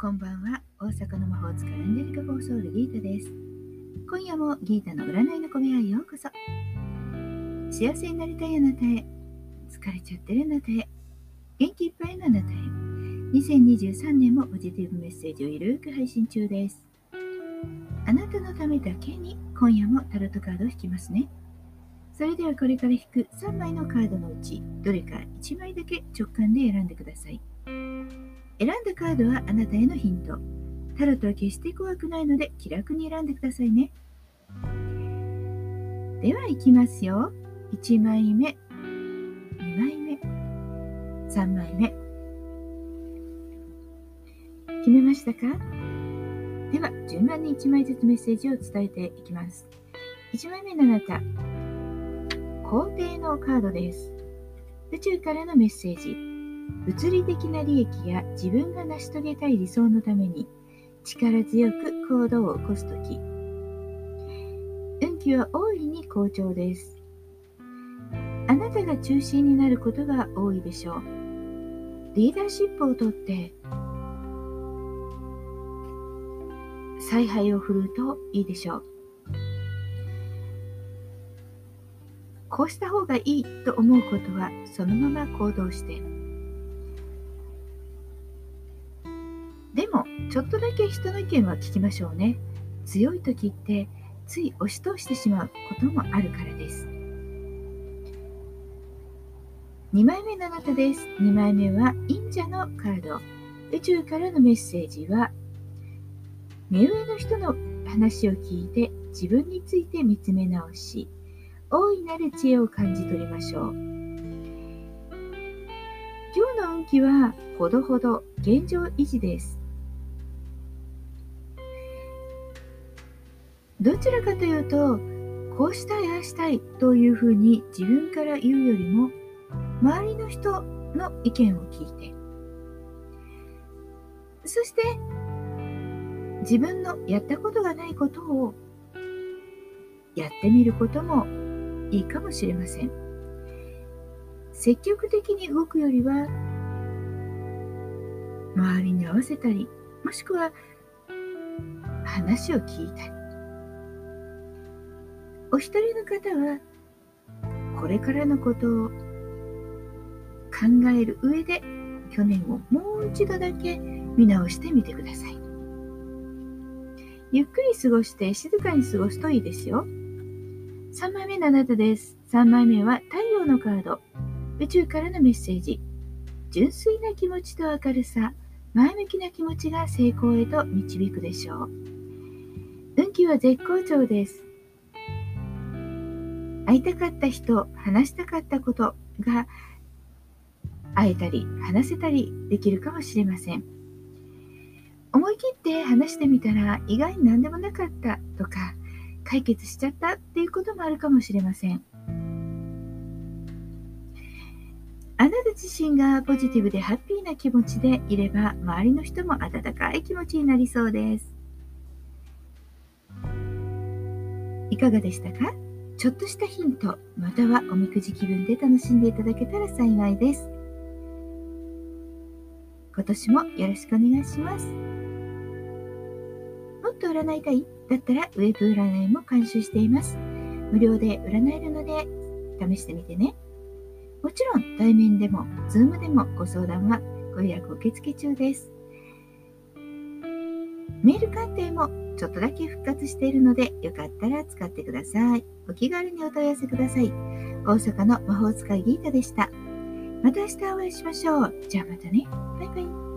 こんばんは大阪の魔法使いアンジェリカ・フォーソールギータです。今夜もギータの占いの小部屋へようこそ。幸せになりたいあなたへ、疲れちゃってるあなたへ、元気いっぱいのあなたへ、2023年もポジティブメッセージをゆるく配信中です。あなたのためだけに今夜もタロットカードを引きますね。それではこれから引く3枚のカードのうち、どれか1枚だけ直感で選んでください。選んだカードはあなたへのヒント。タロットは決して怖くないので気楽に選んでくださいね。では行きますよ。1枚目、2枚目、3枚目。決めましたか？では、順番に1枚ずつメッセージを伝えていきます。1枚目のあなた、皇帝のカードです。宇宙からのメッセージ。物理的な利益や自分が成し遂げたい理想のために力強く行動を起こすとき運気は大いに好調です。あなたが中心になることが多いでしょう。リーダーシップをとって采配を振るうといいでしょう。こうした方がいいと思うことはそのまま行動してちょっとだけ人の意見は聞きましょうね。強い時ってつい押し通してしまうこともあるからです。2枚目のあなたです。2枚目は忍者のカード。宇宙からのメッセージは、目上の人の話を聞いて自分について見つめ直し、大いなる知恵を感じ取りましょう。今日の運気はほどほど現状維持です。どちらかというと、こうしたい、ああしたいというふうに自分から言うよりも、周りの人の意見を聞いて、そして自分のやったことがないことをやってみることもいいかもしれません。積極的に動くよりは、周りに合わせたり、もしくは話を聞いたり、お一人の方はこれからのことを考える上で去年をもう一度だけ見直してみてください。ゆっくり過ごして静かに過ごすといいですよ。3枚目のあなたです。3枚目は太陽のカード。宇宙からのメッセージ。純粋な気持ちと明るさ、前向きな気持ちが成功へと導くでしょう。運気は絶好調です。会いたかった人、話したかったことが会えたり話せたりできるかもしれません。思い切って話してみたら意外に何でもなかったとか解決しちゃったっていうこともあるかもしれません。あなた自身がポジティブでハッピーな気持ちでいれば周りの人も温かい気持ちになりそうです。いかがでしたか？ちょっとしたヒント、またはおみくじ気分で楽しんでいただけたら幸いです。今年もよろしくお願いします。もっと占いたい？だったらウェブ占いも監修しています。無料で占えるので試してみてね。もちろん対面でも、ズームでもご相談はご予約受付中です。メール鑑定もちょっとだけ復活しているので、よかったら使ってください。お気軽にお問い合わせください。大阪の魔法使いギータでした。また明日お会いしましょう。じゃあまたね。バイバイ。